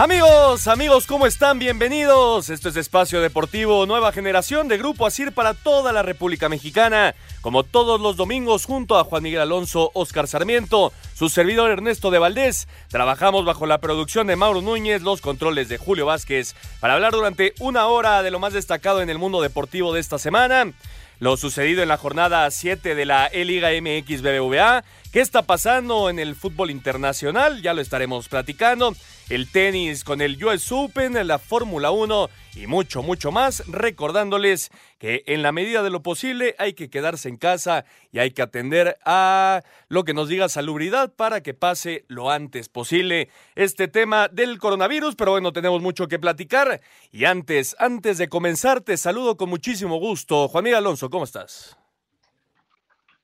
Amigos, amigos, ¿cómo están? Bienvenidos. Esto es Espacio Deportivo Nueva Generación de Grupo Asir para toda la República Mexicana. Como todos los domingos, junto a Juan Miguel Alonso, Oscar Sarmiento, su servidor Ernesto de Valdés, trabajamos bajo la producción de Mauro Núñez, los controles de Julio Vázquez, para hablar durante una hora de lo más destacado en el mundo deportivo de esta semana lo sucedido en la jornada 7 de la E-Liga MX BBVA. ¿Qué está pasando en el fútbol internacional? Ya lo estaremos platicando. El tenis con el US Open, la Fórmula 1 y mucho, mucho más. Recordándoles que en la medida de lo posible hay que quedarse en casa y hay que atender a lo que nos diga salubridad para que pase lo antes posible este tema del coronavirus. Pero bueno, tenemos mucho que platicar. Y antes, antes de comenzar, te saludo con muchísimo gusto. Juan Miguel Alonso, ¿cómo estás?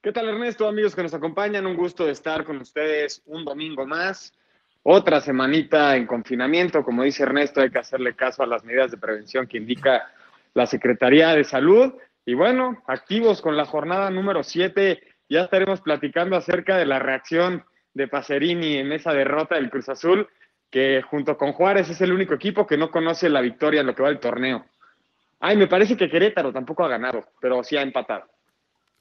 ¿Qué tal Ernesto, amigos que nos acompañan? Un gusto de estar con ustedes un domingo más. Otra semanita en confinamiento, como dice Ernesto, hay que hacerle caso a las medidas de prevención que indica la Secretaría de Salud. Y bueno, activos con la jornada número 7, ya estaremos platicando acerca de la reacción de Pacerini en esa derrota del Cruz Azul, que junto con Juárez es el único equipo que no conoce la victoria en lo que va el torneo. Ay, me parece que Querétaro tampoco ha ganado, pero sí ha empatado.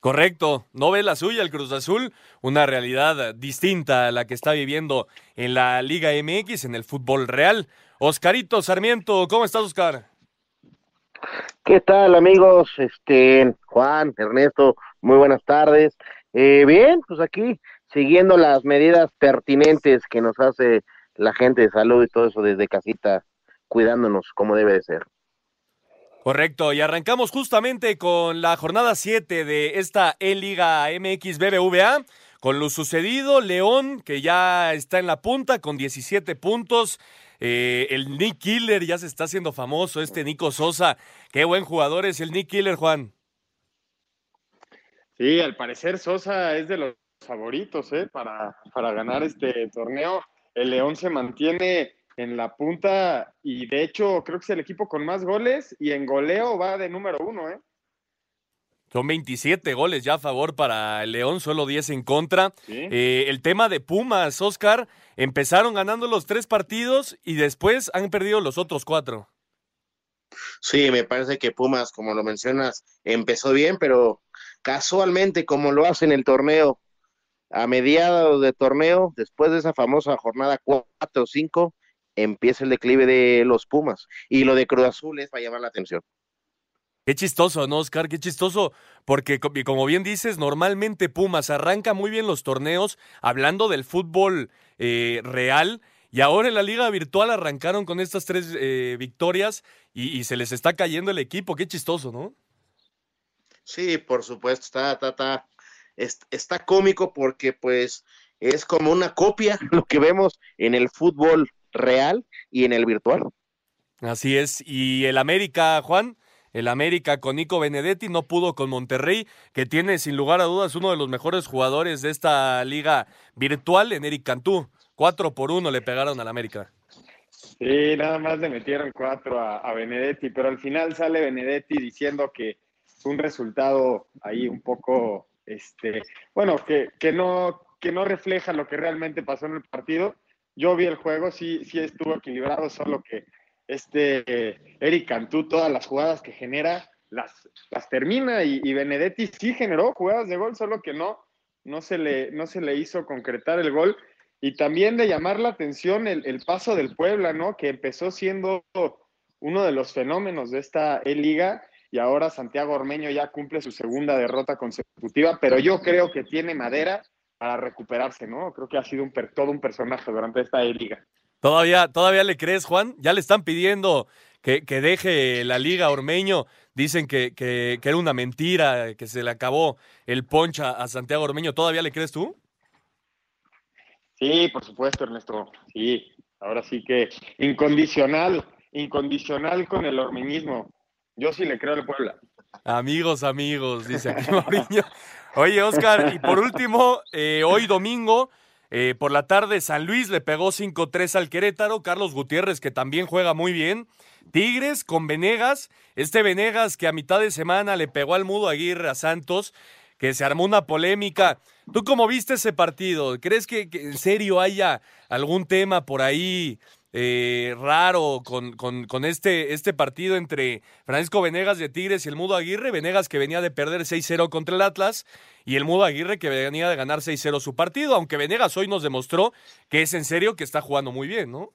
Correcto, no ve la suya el Cruz Azul, una realidad distinta a la que está viviendo en la Liga MX, en el fútbol real. Oscarito Sarmiento, ¿cómo estás, Oscar? ¿Qué tal, amigos? Este, Juan, Ernesto, muy buenas tardes. Eh, bien, pues aquí siguiendo las medidas pertinentes que nos hace la gente de salud y todo eso desde casita, cuidándonos como debe de ser. Correcto, y arrancamos justamente con la jornada 7 de esta E-Liga MX BBVA. Con lo sucedido, León, que ya está en la punta con 17 puntos. Eh, el Nick Killer ya se está haciendo famoso, este Nico Sosa. Qué buen jugador es el Nick Killer, Juan. Sí, al parecer Sosa es de los favoritos ¿eh? para, para ganar este torneo. El León se mantiene en la punta y de hecho creo que es el equipo con más goles y en goleo va de número uno, ¿eh? Son 27 goles ya a favor para el León, solo 10 en contra. Eh, el tema de Pumas, Oscar, empezaron ganando los tres partidos y después han perdido los otros cuatro. Sí, me parece que Pumas, como lo mencionas, empezó bien, pero casualmente, como lo hace en el torneo, a mediados de torneo, después de esa famosa jornada 4 o 5, empieza el declive de los Pumas. Y lo de Cruz Azul es para llamar la atención. Qué chistoso, ¿no, Oscar? Qué chistoso, porque como bien dices, normalmente Pumas arranca muy bien los torneos hablando del fútbol eh, real y ahora en la liga virtual arrancaron con estas tres eh, victorias y, se les está cayendo el equipo. Qué chistoso, ¿no? Sí, por supuesto, está, está, está, está cómico porque pues es como una copia lo que vemos en el fútbol real y en el virtual. Así es. Y el América, Juan, el América con Nico Benedetti no pudo con Monterrey, que tiene sin lugar a dudas uno de los mejores jugadores de esta liga virtual en Eric Cantú. Cuatro por uno le pegaron al América. Sí, nada más le metieron cuatro a, Benedetti, pero al final sale Benedetti diciendo que fue un resultado ahí un poco, este, bueno, que, que, no, que no refleja lo que realmente pasó en el partido yo vi el juego, sí, sí estuvo equilibrado, solo que este Eric Cantú, todas las jugadas que genera, las, las termina y, y, Benedetti sí generó jugadas de gol, solo que no, no, se, le, no se le hizo concretar el gol. Y también de llamar la atención el, el paso del Puebla, ¿no? Que empezó siendo uno de los fenómenos de esta E-Liga y ahora Santiago Ormeño ya cumple su segunda derrota consecutiva, pero yo creo que tiene madera para recuperarse, ¿no? Creo que ha sido un, todo un personaje durante esta liga. ¿Todavía, ¿Todavía le crees, Juan? Ya le están pidiendo que, que deje la liga Ormeño. Dicen que, que, que, era una mentira, que se le acabó el poncha a Santiago Ormeño. ¿Todavía le crees tú? Sí, por supuesto, Ernesto. Sí, ahora sí que incondicional, incondicional con el ormeñismo. Yo sí le creo al Puebla. Amigos, amigos, dice aquí Mauriño. Oye, Oscar, y por último, eh, hoy domingo, eh, por la tarde, San Luis le pegó 5-3 al Querétaro. Carlos Gutiérrez, que también juega muy bien. Tigres con Venegas. Este Venegas que a mitad de semana le pegó al Mudo Aguirre a Santos, que se armó una polémica. ¿Tú cómo viste ese partido? ¿Crees que, que en serio haya algún tema por ahí eh, raro con, con, este, este partido entre Francisco Venegas de Tigres y el Mudo Aguirre. Venegas que venía de perder 6-0 contra el Atlas y el Mudo Aguirre que venía de ganar 6-0 su partido, aunque Venegas hoy nos demostró que es en serio que está jugando muy bien, ¿no?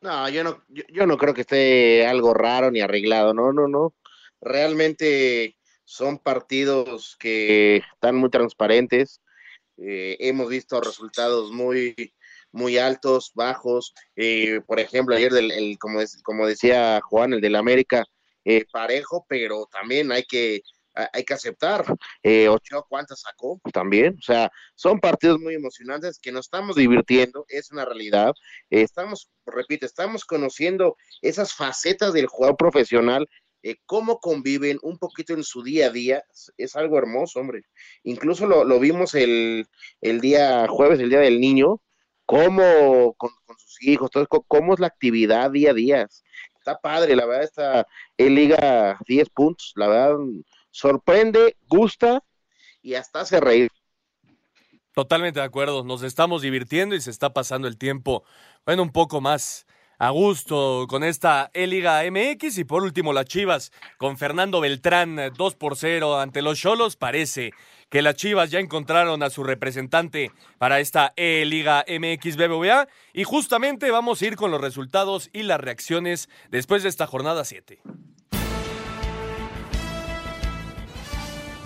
No, yo no, yo, yo no creo que esté algo raro ni arreglado, no, no, no. Realmente son partidos que están muy transparentes. Eh, hemos visto resultados muy, muy altos, bajos. Eh, por ejemplo, ayer, el, como, como decía Juan, el del América, eh, parejo, pero también hay que, hay que aceptar. Eh, Ochoa, ¿cuántas sacó? También. O sea, son partidos muy emocionantes que nos estamos divirtiendo, es una realidad. Eh, estamos, repito, estamos conociendo esas facetas del jugador profesional eh, cómo conviven un poquito en su día a día, es algo hermoso, hombre. Incluso lo, lo vimos el, el, día jueves, el día del niño, cómo con, con, sus hijos, todo, cómo es la actividad día a día. Está padre, la verdad, está en Liga 10 puntos, la verdad, sorprende, gusta y hasta hace reír. Totalmente de acuerdo, nos estamos divirtiendo y se está pasando el tiempo, bueno, un poco más a gusto con esta E-Liga MX y por último las Chivas con Fernando Beltrán 2 por 0 ante los Cholos, parece que las Chivas ya encontraron a su representante para esta E-Liga MX BBVA y justamente vamos a ir con los resultados y las reacciones después de esta jornada 7.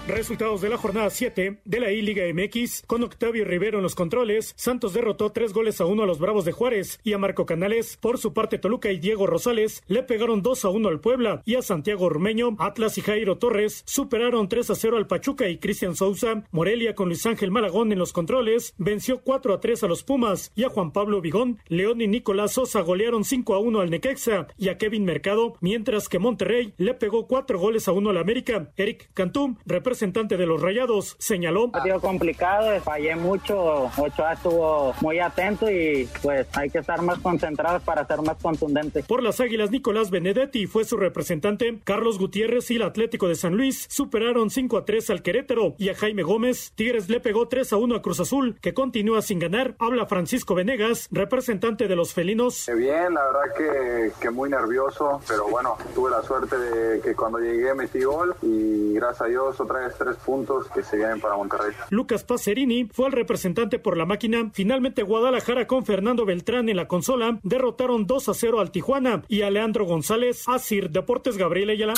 Resultados de la jornada 7 de la I-Liga MX con Octavio Rivero en los controles. Santos derrotó tres goles a uno a los Bravos de Juárez y a Marco Canales. Por su parte, Toluca y Diego Rosales le pegaron 2 a 1 al Puebla y a Santiago Ormeño. Atlas y Jairo Torres superaron 3 a 0 al Pachuca y Cristian Sousa. Morelia con Luis Ángel Malagón en los controles venció 4 a 3 a los Pumas y a Juan Pablo Vigón. León y Nicolás Sosa golearon 5 a 1 al Necaxa y a Kevin Mercado, mientras que Monterrey le pegó 4 goles a 1 al América. Eric Cantú, representante representante de los Rayados, señaló. Ha sido complicado, fallé mucho, Ochoa estuvo muy atento y pues hay que estar más concentrados para ser más contundentes. Por las Águilas, Nicolás Benedetti fue su representante. Carlos Gutiérrez y el Atlético de San Luis superaron 5 a 3 al Querétaro y a Jaime Gómez. Tigres le pegó 3 a 1 a Cruz Azul, que continúa sin ganar. Habla Francisco Venegas, representante de los felinos. Bien, la verdad que, que muy nervioso, pero bueno, tuve la suerte de que cuando llegué metí gol y gracias a Dios otra vez tres puntos que se vienen para Monterrey. Lucas Pacerini fue el representante por la máquina. Finalmente Guadalajara con Fernando Beltrán en la consola derrotaron 2 a 0 al Tijuana y a Leandro González a Sir Deportes Gabriel Ayala.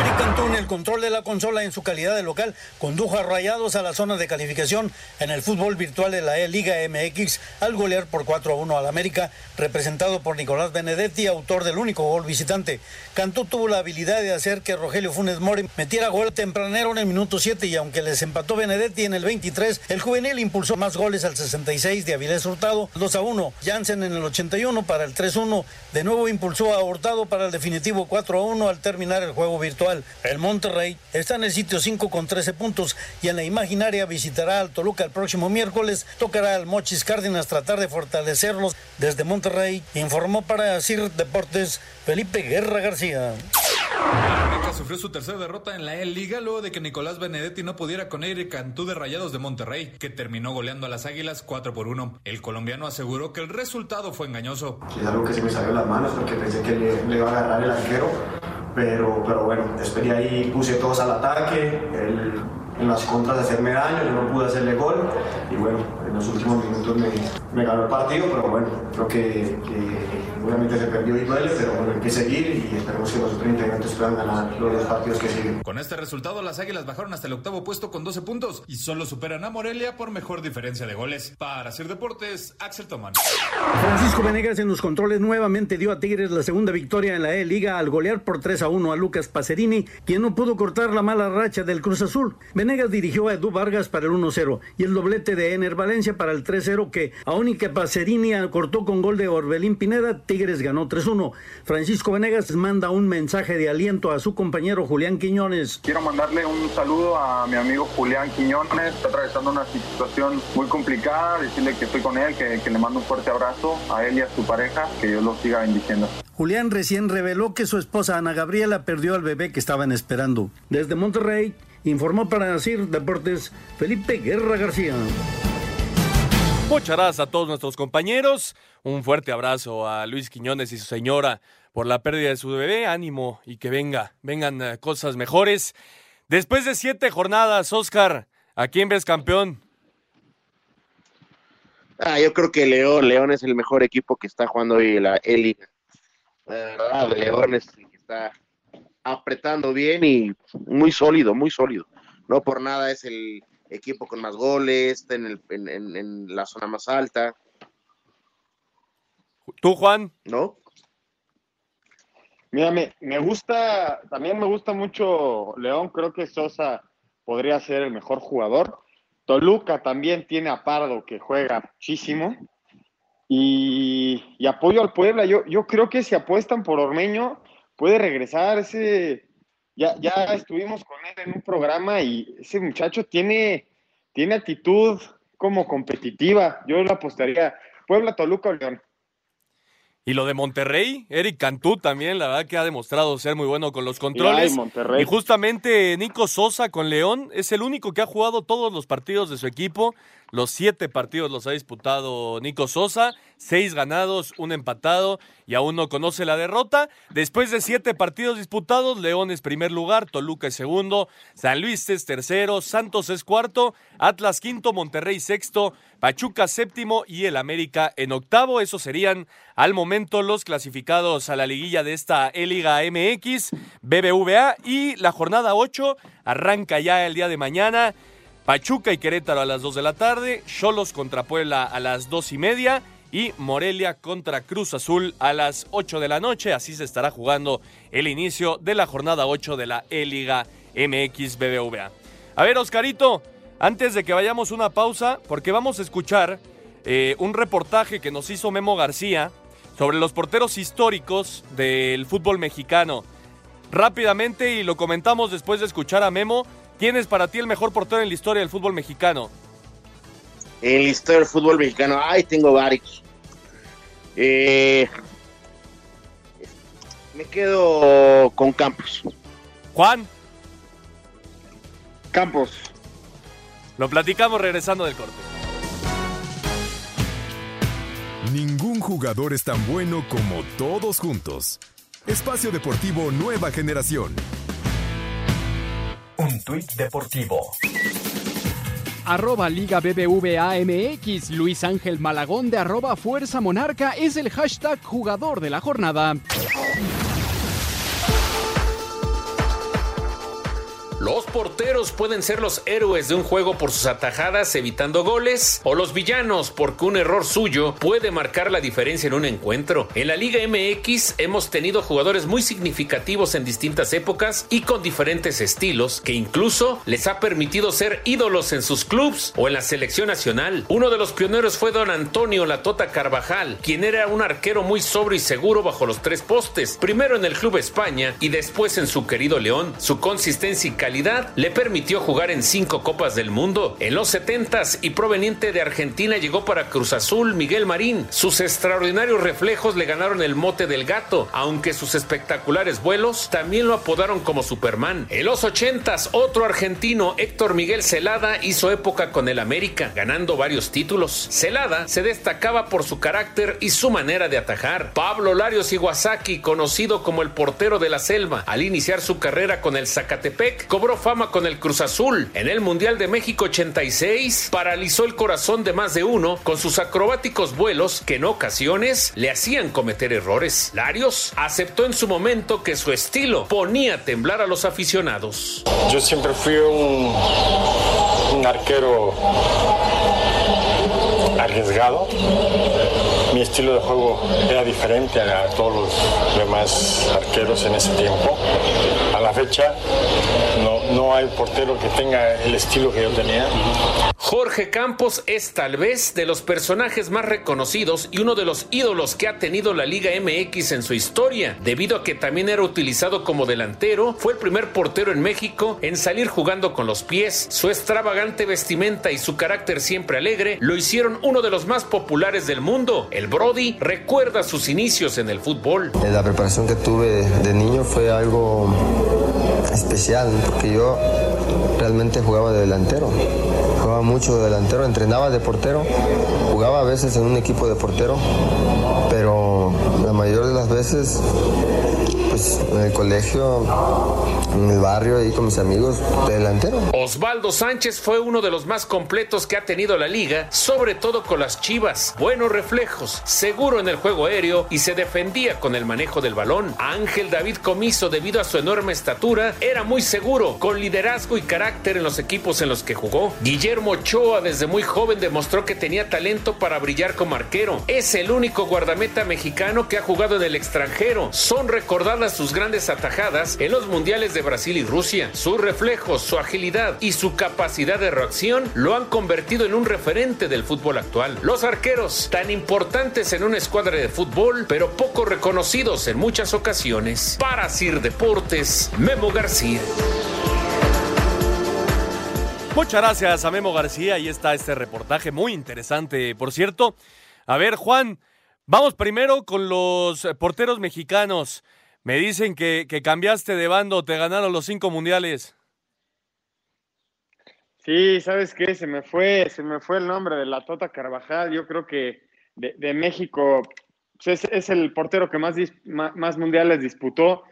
Eric Cantón, el control de la consola en su calidad de local, condujo a Rayados a la zona de calificación en el fútbol virtual de la E-Liga MX al golear por 4 a 1 al América, representado por Nicolás Benedetti, autor del único gol visitante. Cantú tuvo la habilidad de hacer que Rogelio Funes Mori metiera gol tempranero en el minuto 7 y aunque les empató Benedetti en el 23, el juvenil impulsó más goles al 66 de Avilés Hurtado, 2 a 1. Jansen en el 81 para el 3-1. De nuevo impulsó a Hurtado para el definitivo 4 a 1 al terminar el juego virtual. El Monterrey está en el sitio 5 con 13 puntos y en la imaginaria visitará al Toluca el próximo miércoles. Tocará al Mochis Cárdenas tratar de fortalecerlos desde Monterrey. Informó para CIR Deportes Felipe Guerra García. Sufrió su tercera derrota en la E-Liga luego de que Nicolás Benedetti no pudiera con Eric Cantú de Rayados de Monterrey, que terminó goleando a las Águilas 4 por 1. El colombiano aseguró que el resultado fue engañoso. Es algo que se me salió las manos porque pensé que le, iba a agarrar el arquero, pero, pero bueno, después de ahí puse todos al ataque, él en las contras de hacerme daño, yo no pude hacerle gol y bueno, en los últimos minutos me, ganó el partido, pero bueno, creo que obviamente se perdió duele, pero bueno, hay que seguir y esperemos que los otros integrantes puedan ganar los dos partidos que siguen. Con este resultado, las Águilas bajaron hasta el octavo puesto con 12 puntos y solo superan a Morelia por mejor diferencia de goles. Para hacer deportes, Axel Tomán. Francisco Venegas en los controles nuevamente dio a Tigres la segunda victoria en la E-Liga al golear por 3 a 1 a Lucas Pacerini, quien no pudo cortar la mala racha del Cruz Azul. Venegas dirigió a Edu Vargas para el 1-0 y el doblete de Ener Valencia para el 3-0 que aún y que Pacerini cortó con gol de Orbelín Pineda, Tigres ganó 3-1. Francisco Venegas manda un mensaje de aliento a su compañero Julián Quiñones. Quiero mandarle un saludo a mi amigo Julián Quiñones, está atravesando una situación muy complicada, decirle que estoy con él, que, que le mando un fuerte abrazo a él y a su pareja, que Dios los siga bendiciendo. Julián recién reveló que su esposa Ana Gabriela perdió al bebé que estaban esperando. Desde Monterrey, informó para decir Deportes Felipe Guerra García. Muchas gracias a todos nuestros compañeros. Un fuerte abrazo a Luis Quiñones y su señora por la pérdida de su bebé. Ánimo y que venga, vengan eh, cosas mejores. Después de siete jornadas, Oscar, ¿a quién ves campeón? Ah, yo creo que León, León es el mejor equipo que está jugando hoy la. La verdad, León está apretando bien y muy sólido, muy sólido. No por nada es el equipo con más goles, está en, el, en, en- en la zona más alta, ¿Tú, Juan? ¿no? Mira, me, me gusta, también me gusta mucho León, creo que Sosa podría ser el mejor jugador. Toluca también tiene a Pardo que juega muchísimo. Y, y apoyo al Puebla. Yo, yo creo que si apuestan por Ormeño, puede regresar ese. Ya, ya estuvimos con él en un programa y ese muchacho tiene, tiene actitud como competitiva. Yo le apostaría Puebla, Toluca o León. Y lo de Monterrey, Eric Cantú también, la verdad que ha demostrado ser muy bueno con los controles. Ay, Monterrey. Y justamente Nico Sosa con León es el único que ha jugado todos los partidos de su equipo. Los siete partidos los ha disputado Nico Sosa, seis ganados, un empatado y aún no conoce la derrota. Después de siete partidos disputados, León es primer lugar, Toluca es segundo, San Luis es tercero, Santos es cuarto, Atlas quinto, Monterrey sexto, Pachuca séptimo y el América en octavo. Esos serían al momento los clasificados a la liguilla de esta E-Liga MX, BBVA y la jornada 8 arranca ya el día de mañana. Pachuca y Querétaro a las 2 de la tarde, Cholos contra Puebla a las 2 y media y Morelia contra Cruz Azul a las 8 de la noche. Así se estará jugando el inicio de la jornada 8 de la E-Liga MX BBVA. A ver, Oscarito, antes de que vayamos una pausa, porque vamos a escuchar eh, un reportaje que nos hizo Memo García sobre los porteros históricos del fútbol mexicano. Rápidamente, y lo comentamos después de escuchar a Memo, ¿quién es para ti el mejor portero en la historia del fútbol mexicano? En la historia del fútbol mexicano, ay, tengo varios. Eh, me quedo con Campos. Juan. Campos. Lo platicamos regresando del corte. Ningún jugador es tan bueno como todos juntos. Espacio Deportivo Nueva Generación. Un tuit deportivo. Arroba Liga BBVA MX, Luis Ángel Malagón de arroba Fuerza Monarca es el hashtag jugador de la jornada. Los porteros pueden ser los héroes de un juego por sus atajadas evitando goles o los villanos porque un error suyo puede marcar la diferencia en un encuentro. En la Liga MX hemos tenido jugadores muy significativos en distintas épocas y con diferentes estilos que incluso les ha permitido ser ídolos en sus clubs o en la selección nacional. Uno de los pioneros fue don Antonio Latota Carvajal, quien era un arquero muy sobrio y seguro bajo los tres postes, primero en el Club España y después en su querido León. Su consistencia y calidad le permitió jugar en cinco Copas del Mundo. En los 70s y proveniente de Argentina llegó para Cruz Azul Miguel Marín. Sus extraordinarios reflejos le ganaron el mote del gato, aunque sus espectaculares vuelos también lo apodaron como Superman. En los 80s, otro argentino, Héctor Miguel Celada, hizo época con el América, ganando varios títulos. Celada se destacaba por su carácter y su manera de atajar. Pablo Larios Iwasaki, conocido como el portero de la selva, al iniciar su carrera con el Zacatepec, cobró fama con el Cruz Azul. En el Mundial de México 86, paralizó el corazón de más de uno con sus acrobáticos vuelos que en ocasiones le hacían cometer errores. Larios aceptó en su momento que su estilo ponía a temblar a los aficionados. Yo siempre fui un, un arquero arriesgado. Mi estilo de juego era diferente a todos los demás arqueros en ese tiempo. A la fecha no, no hay portero que tenga el estilo que yo tenía. Jorge Campos es tal vez de los personajes más reconocidos y uno de los ídolos que ha tenido la Liga MX en su historia, debido a que también era utilizado como delantero, fue el primer portero en México en salir jugando con los pies. Su extravagante vestimenta y su carácter siempre alegre lo hicieron uno de los más populares del mundo. El Brody recuerda sus inicios en el fútbol. La preparación que tuve de niño fue algo especial, porque yo realmente jugaba de delantero. Jugaba mucho de delantero, entrenaba de portero, jugaba a veces en un equipo de portero, pero la mayor de las veces pues en el colegio, en el barrio, ahí con mis amigos, de delantero. Osvaldo Sánchez fue uno de los más completos que ha tenido la liga, sobre todo con las chivas. Buenos reflejos, seguro en el juego aéreo y se defendía con el manejo del balón. Ángel David Comiso, debido a su enorme estatura, era muy seguro, con liderazgo y carácter en los equipos en los que jugó. Guillermo Ochoa, desde muy joven, demostró que tenía talento para brillar como arquero. Es el único guardameta mexicano que ha jugado en el extranjero. Son recordadas sus grandes atajadas en los mundiales de Brasil y Rusia. Sus reflejos, su agilidad y su capacidad de reacción lo han convertido en un referente del fútbol actual. Los arqueros, tan importantes en una escuadra de fútbol, pero poco reconocidos en muchas ocasiones. Para Sir Deportes, Memo García. Muchas gracias a Memo García. Ahí está este reportaje muy interesante, por cierto. A ver, Juan, vamos primero con los porteros mexicanos. Me dicen que, que cambiaste de bando, te ganaron los cinco mundiales. Sí, ¿sabes qué? Se me fue, se me fue el nombre de la Tota Carvajal. Yo creo que de, México pues, es, el portero que más, más, mundiales disputó.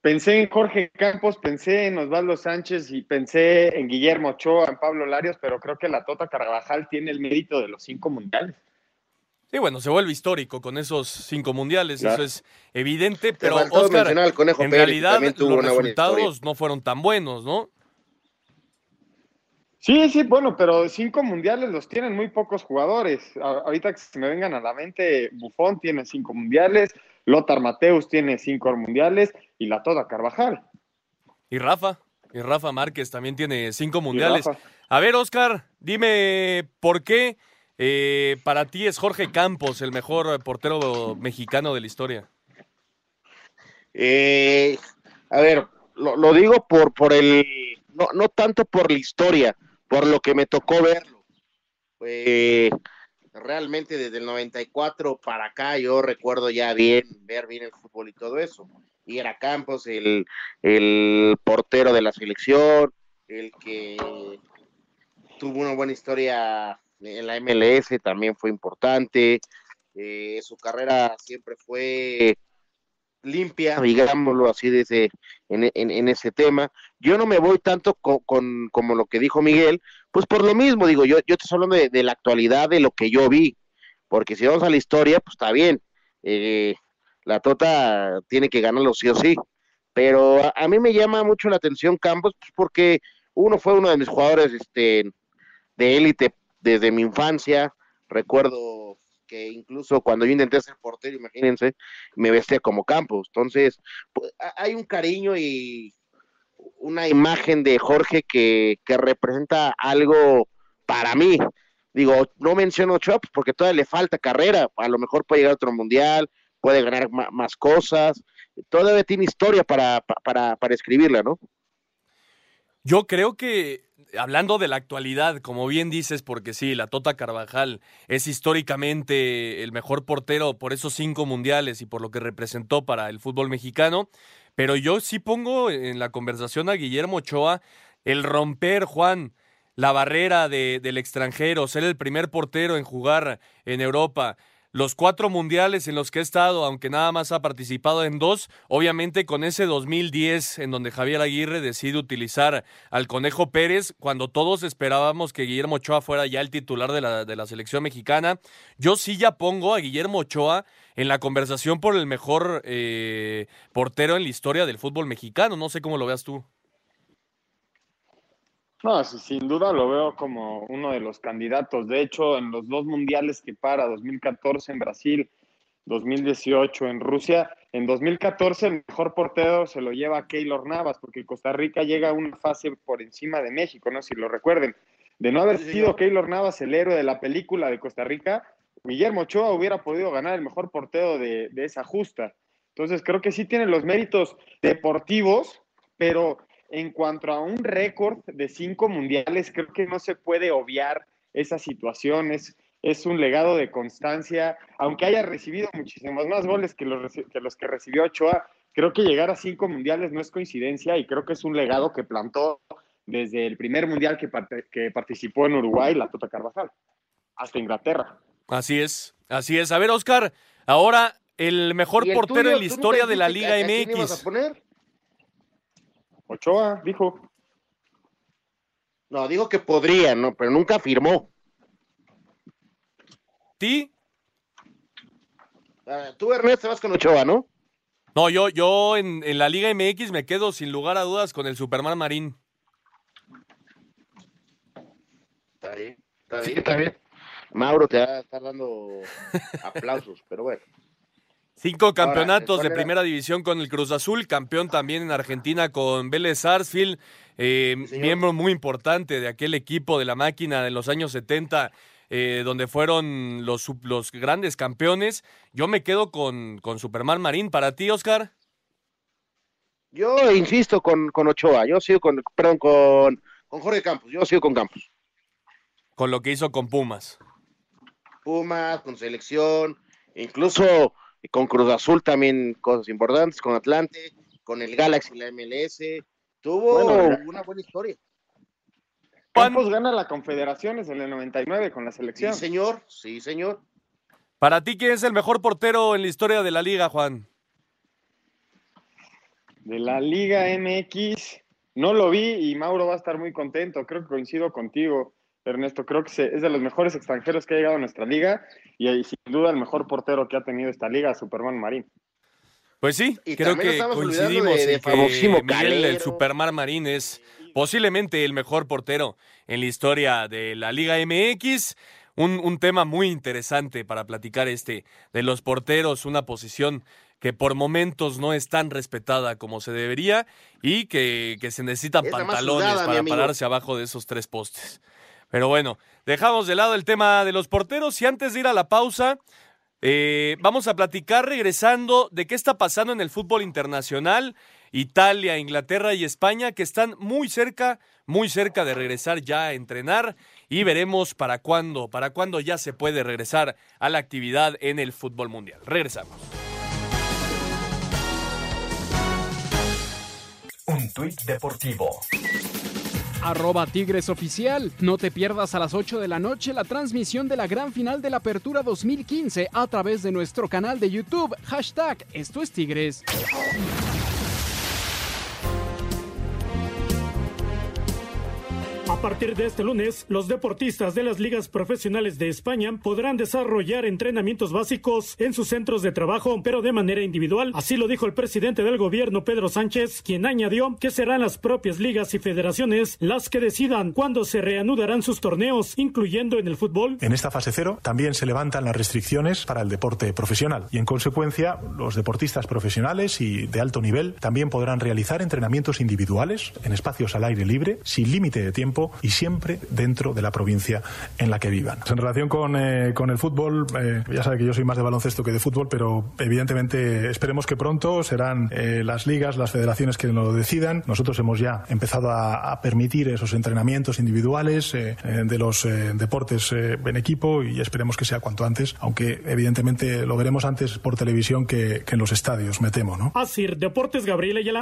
Pensé en Jorge Campos, pensé en Osvaldo Sánchez y pensé en Guillermo Ochoa, en Pablo Larios, pero creo que la Tota Carvajal tiene el mérito de los cinco mundiales. Sí, bueno, se vuelve histórico con esos cinco mundiales, Claro. eso es evidente, pero Oscar, mencionar al Conejo en Pérez, realidad los resultados no fueron tan buenos, ¿no? Sí, sí, bueno, pero cinco mundiales los tienen muy pocos jugadores. A- ahorita que se me vengan a la mente, Buffon tiene cinco mundiales, Lothar Mateus tiene cinco mundiales y la Tota Carvajal. Y Rafa, y Rafa Márquez también tiene cinco mundiales. A ver, Oscar, dime por qué eh, para ti es Jorge Campos el mejor portero mexicano de la historia. Eh, a ver, lo, digo por, por el, no, no tanto por la historia, por lo que me tocó verlo. Eh, realmente desde el 94 para acá yo recuerdo ya bien, ver bien el fútbol y todo eso. Y era Campos el, el portero de la selección, el que tuvo una buena historia en la MLS, también fue importante. Eh, su carrera siempre fue limpia, digámoslo así, de ese, en, en- ese tema. Yo no me voy tanto con, con- como lo que dijo Miguel, pues por lo mismo, digo, yo, yo estoy hablando de, de la actualidad, de lo que yo vi, porque si vamos a la historia, pues está bien, eh, la Tota tiene que ganarlo sí o sí, pero a, a mí me llama mucho la atención Campos, pues porque uno fue uno de mis jugadores este, de élite desde mi infancia, recuerdo que incluso cuando yo intenté ser portero, imagínense, me vestía como Campos. Entonces, pues, ha- hay un cariño y una imagen de Jorge que, que representa algo para mí. Digo, no menciono pues, porque todavía le falta carrera. A lo mejor puede llegar a otro mundial, puede ganar más cosas. Todavía tiene historia para, pa- para, para escribirla, ¿no? Yo creo que, hablando de la actualidad, como bien dices, porque sí, la Tota Carvajal es históricamente el mejor portero por esos cinco mundiales y por lo que representó para el fútbol mexicano, pero yo sí pongo en la conversación a Guillermo Ochoa el romper, Juan, la barrera de, del extranjero, ser el primer portero en jugar en Europa los cuatro mundiales en los que ha estado, aunque nada más ha participado en dos, obviamente con ese 2010 en donde Javier Aguirre decide utilizar al Conejo Pérez, cuando todos esperábamos que Guillermo Ochoa fuera ya el titular de la, de la selección mexicana, yo sí ya pongo a Guillermo Ochoa en la conversación por el mejor eh, portero en la historia del fútbol mexicano, no sé cómo lo veas tú. No, sin duda lo veo como uno de los candidatos. De hecho, en los dos mundiales que para, 2014 en Brasil, 2018 en Rusia, en 2014 el mejor portero se lo lleva Keylor Navas, porque Costa Rica llega a una fase por encima de México, ¿no? Si lo recuerden. De no haber sido Keylor Navas el héroe de la película de Costa Rica, Guillermo Ochoa hubiera podido ganar el mejor portero de, de esa justa. Entonces creo que sí tiene los méritos deportivos, pero en cuanto a un récord de cinco mundiales, creo que no se puede obviar esa situación. Es, un legado de constancia, aunque haya recibido muchísimos más goles que los, que los que recibió Ochoa. Creo que llegar a cinco mundiales no es coincidencia y creo que es un legado que plantó desde el primer mundial que, que participó en Uruguay, la Tota Carvajal, hasta Inglaterra. Así es, así es. A ver, Oscar, ahora el mejor portero en la historia de la Liga MX. Ochoa, dijo. No, dijo que podría, no, pero nunca firmó. ¿Ti? Ah, tú, Ernesto, vas con Ochoa, ¿no? No, yo, yo en, la Liga MX me quedo sin lugar a dudas con el Superman Marín. Está bien, está bien, está bien. Mauro te va a estar dando aplausos, pero bueno. Cinco campeonatos de primera división con el Cruz Azul, campeón también en Argentina con Vélez Sarsfield, eh, miembro muy importante de aquel equipo de la máquina de los años 70, eh, donde fueron los, los grandes campeones. Yo me quedo con, con Superman Marín. ¿Para ti, Oscar? Yo insisto con, con Ochoa, yo sigo con, perdón, con, con Jorge Campos, yo sigo con Campos. Con lo que hizo con Pumas. Pumas, con selección, incluso con Cruz Azul también cosas importantes, con Atlante, con el Galaxy, la MLS, tuvo una buena historia. Campos gana la Confederaciones en el 99 con la selección. Sí, señor, sí, señor. Para ti, ¿quién es el mejor portero en la historia de la liga, Juan? De la Liga MX, no lo vi y Mauro va a estar muy contento. Creo que coincido contigo. Ernesto. Creo que es de los mejores extranjeros que ha llegado a nuestra liga y, sin duda el mejor portero que ha tenido esta liga, Superman Marín. Pues sí, creo que coincidimos en que Miguel, el Superman Marín es posiblemente el mejor portero en la historia de la Liga MX. Un, un, tema muy interesante para platicar este de los porteros, una posición que por momentos no es tan respetada como se debería y que, que se necesitan pantalones para pararse abajo de esos tres postes. Pero bueno, dejamos de lado el tema de los porteros y antes de ir a la pausa, eh, vamos a platicar regresando de qué está pasando en el fútbol internacional. Italia, Inglaterra y España que están muy cerca, muy cerca de regresar ya a entrenar y veremos para cuándo, para cuándo ya se puede regresar a la actividad en el fútbol mundial. Regresamos. Un tuit deportivo arroba Tigres Oficial. No te pierdas a las 8 de la noche la transmisión de la gran final de la Apertura 2015 a través de nuestro canal de YouTube. Hashtag Esto es Tigres. A partir de este lunes, los deportistas de las ligas profesionales de España podrán desarrollar entrenamientos básicos en sus centros de trabajo, pero de manera individual. Así lo dijo el presidente del gobierno, Pedro Sánchez, quien añadió que serán las propias ligas y federaciones las que decidan cuándo se reanudarán sus torneos, incluyendo en el fútbol. En esta fase cero también se levantan las restricciones para el deporte profesional y en consecuencia los deportistas profesionales y de alto nivel también podrán realizar entrenamientos individuales en espacios al aire libre sin límite de tiempo y siempre dentro de la provincia en la que vivan. En relación con, eh, con el fútbol, eh, ya sabe que yo soy más de baloncesto que de fútbol, pero evidentemente esperemos que pronto serán eh, las ligas, las federaciones que lo decidan. Nosotros hemos ya empezado a, a permitir esos entrenamientos individuales de los deportes en equipo y esperemos que sea cuanto antes, aunque evidentemente lo veremos antes por televisión que, que en los estadios, me temo, ¿no? Asir Deportes Gabriel Ayala.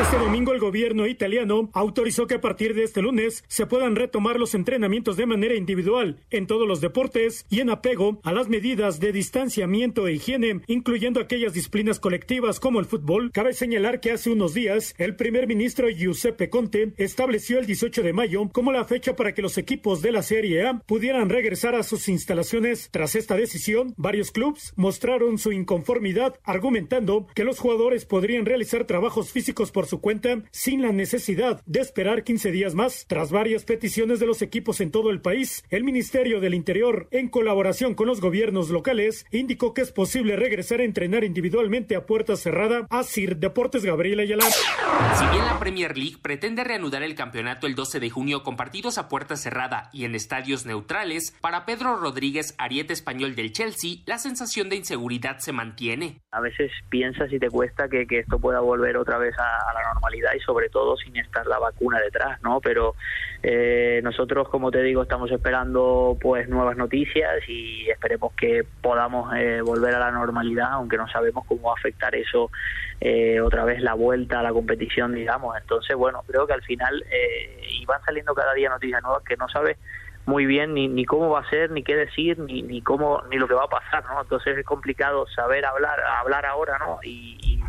Este domingo el gobierno italiano autorizó que a partir de este lunes se puedan retomar los entrenamientos de manera individual en todos los deportes y en apego a las medidas de distanciamiento e higiene, incluyendo aquellas disciplinas colectivas como el fútbol. Cabe señalar que hace unos días el primer ministro Giuseppe Conte estableció el 18 de mayo como la fecha para que los equipos de la Serie A pudieran regresar a sus instalaciones. Tras esta decisión, varios clubes mostraron su inconformidad, argumentando que los jugadores podrían realizar trabajos físicos por su cuenta sin la necesidad de esperar 15 días más. Tras varias peticiones de los equipos en todo el país, el Ministerio del Interior, en colaboración con los gobiernos locales, indicó que es posible regresar a entrenar individualmente a puerta cerrada a Sir Deportes Gabriela Ayala. Si bien la Premier League pretende reanudar el campeonato el 12 de junio con partidos a puerta cerrada y en estadios neutrales, para Pedro Rodríguez, ariete español del Chelsea, la sensación de inseguridad se mantiene. A veces piensas y te cuesta que, que esto pueda volver otra vez a, a, la normalidad y sobre todo sin estar la vacuna detrás, ¿no? Pero eh, nosotros, como te digo, estamos esperando pues nuevas noticias y esperemos que podamos eh, volver a la normalidad, aunque no sabemos cómo va a afectar eso eh, otra vez la vuelta a la competición, digamos. Entonces, bueno, creo que al final eh, y van saliendo cada día noticias nuevas que no sabes muy bien ni, ni cómo va a ser, ni qué decir, ni, ni cómo, ni lo que va a pasar, ¿no? Entonces es complicado saber hablar, hablar ahora, ¿no? Y, y,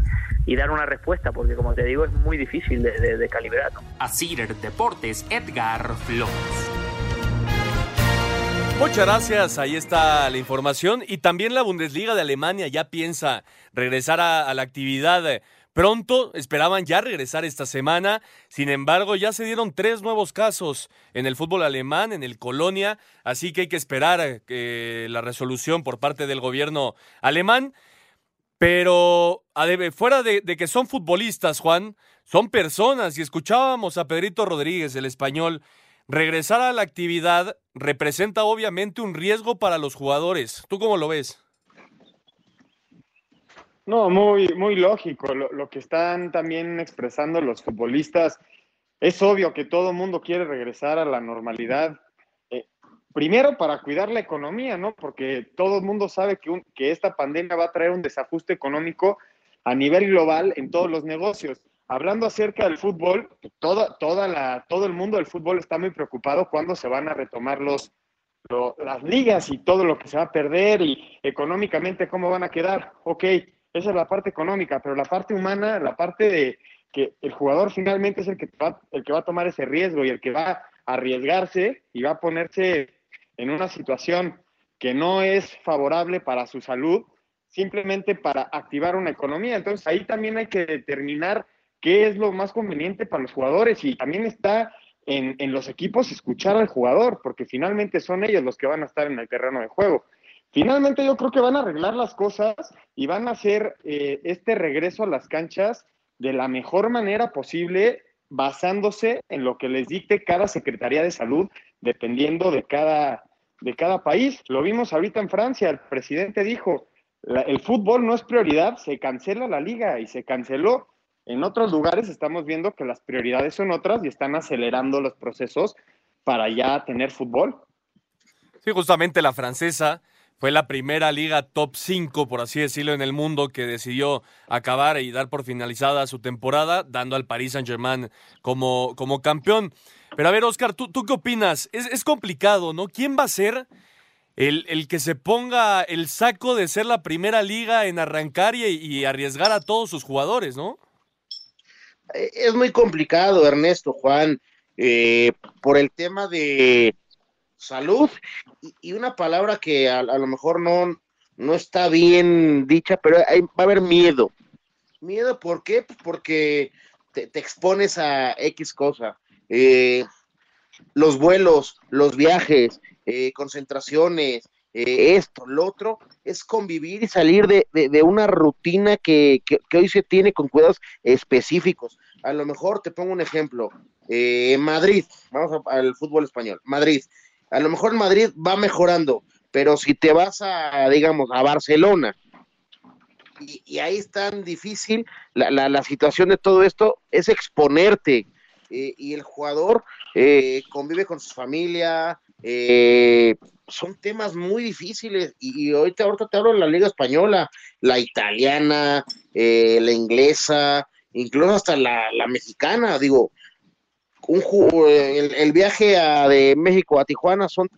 y dar una respuesta, porque como te digo, es muy difícil de, de, de calibrar, ¿no? Así Deportes, Edgar Flores. Muchas gracias, ahí está la información. Y también la Bundesliga de Alemania ya piensa regresar a, a la actividad Pronto esperaban ya regresar esta semana, sin embargo ya se dieron tres nuevos casos en el fútbol alemán, en el Colonia, así que hay que esperar que la resolución por parte del gobierno alemán. Pero fuera de, de que son futbolistas, Juan, son personas y escuchábamos a Pedrito Rodríguez, el español, regresar a la actividad representa obviamente un riesgo para los jugadores. ¿Tú cómo lo ves? No, muy, muy lógico. Lo, lo, que están también expresando los futbolistas, es obvio que todo el mundo quiere regresar a la normalidad. Primero para cuidar la economía, ¿no? Porque todo el mundo sabe que, un, que esta pandemia va a traer un desajuste económico a nivel global en todos los negocios. Hablando acerca del fútbol, toda, toda la, todo el mundo del fútbol está muy preocupado cuando se van a retomar los, lo, las ligas y todo lo que se va a perder y económicamente cómo van a quedar. Ok, esa es la parte económica, pero la parte humana, la parte de que el jugador finalmente es el que va, el que va a tomar ese riesgo y el que va a arriesgarse y va a ponerse en una situación que no es favorable para su salud, simplemente para activar una economía. Entonces ahí también hay que determinar qué es lo más conveniente para los jugadores y también está en, en los equipos escuchar al jugador, porque finalmente son ellos los que van a estar en el terreno de juego. Finalmente yo creo que van a arreglar las cosas y van a hacer eh, este regreso a las canchas de la mejor manera posible, basándose en lo que les dicte cada Secretaría de Salud, dependiendo de cada, de cada país. Lo vimos ahorita en Francia, el presidente dijo, la, el fútbol no es prioridad, se cancela la liga y se canceló. En otros lugares estamos viendo que las prioridades son otras y están acelerando los procesos para ya tener fútbol. Sí, justamente la francesa fue la primera liga top 5, por así decirlo, en el mundo que decidió acabar y dar por finalizada su temporada, dando al Paris Saint-Germain como, como campeón. Pero a ver, Oscar, ¿tú, tú qué opinas? Es, es, complicado, ¿no? ¿Quién va a ser el, el, que se ponga el saco de ser la primera liga en arrancar y, y arriesgar a todos sus jugadores, ¿no? Es muy complicado, Ernesto, Juan, eh, por el tema de salud y, una palabra que a, a, lo mejor no, no está bien dicha, pero hay, va a haber miedo. ¿Miedo por qué? Pues porque te, te, expones a X cosa. Eh, los vuelos, los viajes, eh, concentraciones, eh, esto, lo otro, es convivir y salir de, de- una rutina que, que- hoy se tiene con cuidados específicos. A lo mejor te pongo un ejemplo, Madrid, vamos al fútbol español, Madrid, a lo mejor Madrid va mejorando, pero si te vas a, digamos, a Barcelona, y, ahí es tan difícil la, la situación de todo esto, es exponerte, eh, y el jugador eh, convive con su familia, eh, son temas muy difíciles y, y ahorita, ahorita te hablo de la liga española, la italiana, la inglesa, incluso hasta la, la mexicana, digo, un, el, el viaje a- de México a Tijuana son,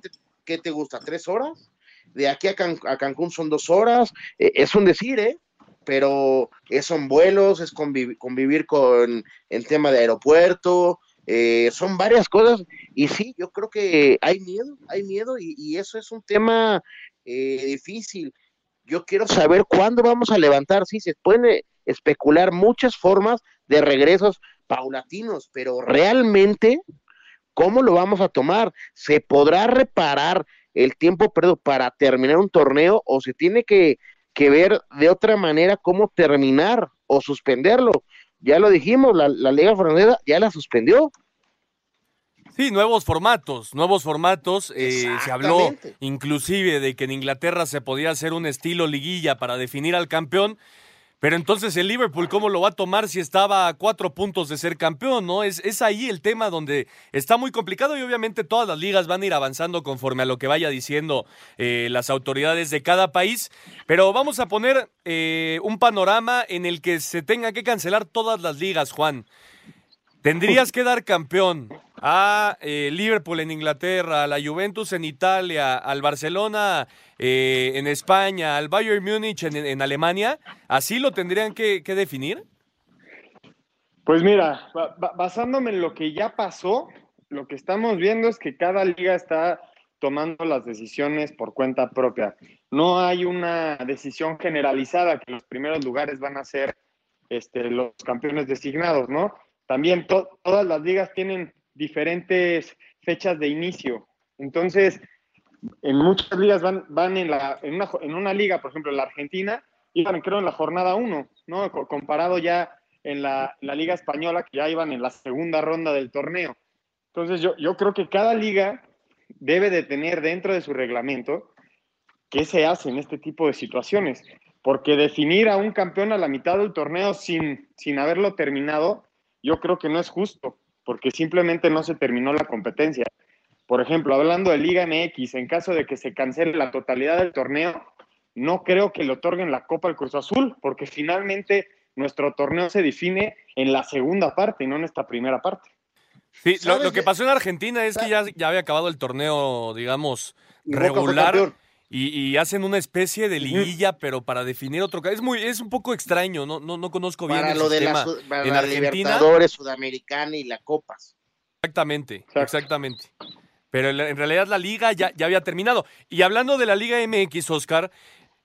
¿qué te gusta? ¿Tres horas? De aquí a, Can- a Cancún son dos horas, es un decir, ¿eh? Pero es, son vuelos, es convivi- convivir con el tema de aeropuerto, eh, son varias cosas y sí, yo creo que hay miedo, hay miedo y, y eso es un tema eh, difícil. Yo quiero saber cuándo vamos a levantar, sí, se pueden eh, especular muchas formas de regresos paulatinos, pero realmente, ¿cómo lo vamos a tomar? ¿Se podrá reparar el tiempo perdido para terminar un torneo o se tiene que, que ver de otra manera cómo terminar o suspenderlo? Ya lo dijimos, la, la Liga Francesa ya la suspendió. Sí, nuevos formatos, nuevos formatos. eh, se habló inclusive de que en Inglaterra se podía hacer un estilo liguilla para definir al campeón. Pero entonces el Liverpool, ¿cómo lo va a tomar si estaba a cuatro puntos de ser campeón? ¿no? Es, es ahí el tema donde está muy complicado y obviamente todas las ligas van a ir avanzando conforme a lo que vaya diciendo eh, las autoridades de cada país. Pero vamos a poner eh, un panorama en el que se tenga que cancelar todas las ligas, Juan. Tendrías que dar campeón a eh, Liverpool en Inglaterra, a la Juventus en Italia, al Barcelona eh, en España, al Bayern Múnich en, Alemania. ¿Así lo tendrían que, definir? Pues mira, ba- ba- basándome en lo que ya pasó, lo que estamos viendo es que cada liga está tomando las decisiones por cuenta propia. No hay una decisión generalizada que los primeros lugares van a ser este, los campeones designados, ¿no? También to- todas las ligas tienen diferentes fechas de inicio. Entonces, en muchas ligas van, van en, la, en, una, en una liga, por ejemplo, en la Argentina, iban creo en la jornada 1, ¿no? Co- Comparado ya en la, la liga española, que ya iban en la segunda ronda del torneo. Entonces yo, yo creo que cada liga debe de tener dentro de su reglamento qué se hace en este tipo de situaciones, porque definir a un campeón a la mitad del torneo sin, sin haberlo terminado, yo creo que no es justo, porque simplemente no se terminó la competencia. Por ejemplo, hablando de Liga MX, en caso de que se cancele la totalidad del torneo, no creo que le otorguen la Copa al Cruz Azul, porque finalmente nuestro torneo se define en la segunda parte, no en esta primera parte. Sí, lo, ¿Sabes lo que pasó en Argentina es que ya, ya había acabado el torneo, digamos, Y Boca fue regular. Y, y hacen una especie de liguilla, pero para definir otro. Es muy, es un poco extraño, no, no, no conozco bien Para el lo de la, para en la Argentina. Libertadores, Sudamericana y la Copas. Exactamente, exactamente. Pero en en realidad la liga ya, ya había terminado. Y hablando de la Liga MX, Oscar,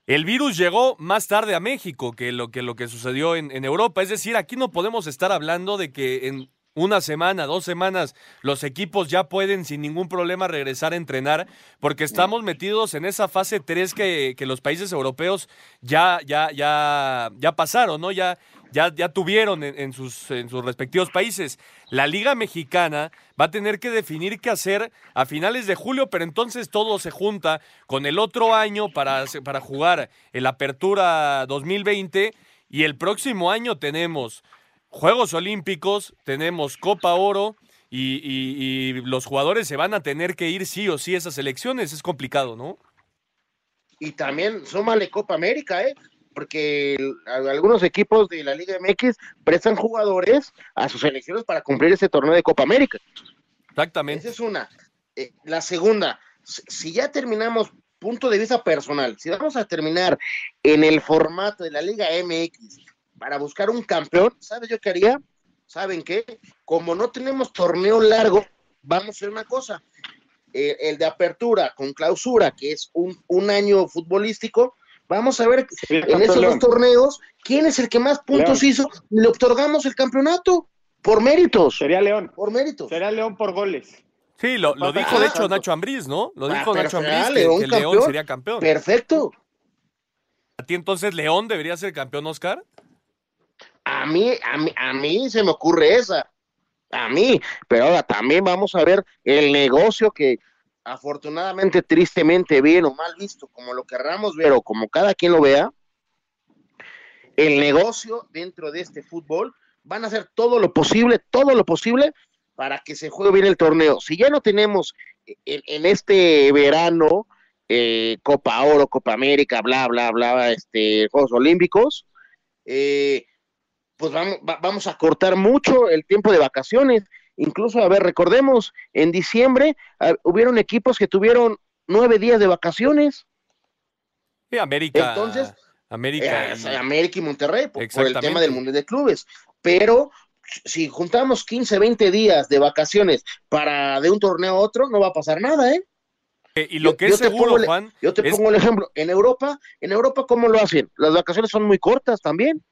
el virus llegó más tarde a México que lo que, lo que sucedió en, en Europa. Es decir, aquí no podemos estar hablando de que en una semana, dos semanas, los equipos ya pueden sin ningún problema regresar a entrenar, porque estamos metidos en esa fase 3 que, que los países europeos ya, ya, ya, ya pasaron, ¿no? Ya, ya, ya tuvieron en, en sus, en sus respectivos países. La Liga Mexicana va a tener que definir qué hacer a finales de julio, pero entonces todo se junta con el otro año para, para jugar el Apertura 2020 y el próximo año tenemos Juegos Olímpicos, tenemos Copa Oro y, y- y los jugadores se van a tener que ir sí o sí a esas elecciones. Es complicado, ¿no? Y también súmale Copa América, ¿eh? Porque algunos equipos de la Liga MX prestan jugadores a sus selecciones para cumplir ese torneo de Copa América. Exactamente. Esa es una. Eh, la segunda, si ya terminamos punto de vista personal, si vamos a terminar en el formato de la Liga MX para buscar un campeón, ¿sabes yo qué haría? ¿Saben qué? Como no tenemos torneo largo, vamos a hacer una cosa. Eh, el de apertura con clausura, que es un, un año futbolístico, vamos a ver en esos León. dos torneos quién es el que más puntos León. hizo y le otorgamos el campeonato por méritos. Sería León. Por méritos. Sería León por goles. Sí, lo, lo dijo de hecho Nacho Ambriz, ¿no? Lo Ah, dijo Nacho. Ambriz, que, León que León campeón. sería campeón. Perfecto. ¿A ti entonces León debería ser campeón, Oscar? A mí, a mí, a mí se me ocurre esa. A mí. Pero ahora también vamos a ver el negocio que afortunadamente, tristemente, bien o mal visto, como lo querramos ver o como cada quien lo vea, el negocio dentro de este fútbol van a hacer todo lo posible, todo lo posible para que se juegue bien el torneo. Si ya no tenemos en, este verano eh, Copa Oro, Copa América, bla, bla, bla, este, Juegos Olímpicos, eh, pues vamos, va- vamos a cortar mucho el tiempo de vacaciones. Incluso, a ver, recordemos, en diciembre ah, hubieron equipos que tuvieron nueve días de vacaciones. Sí, América. Entonces, América. Eh, y- América y Monterrey, por, por el tema del Mundial de Clubes. Pero si juntamos 15, 20 días de vacaciones para de un torneo a otro, no va a pasar nada, ¿eh? Eh, Y lo que es seguro, pongo Juan. Yo te es- pongo el ejemplo. En Europa, en Europa, ¿cómo lo hacen? Las vacaciones son muy cortas también.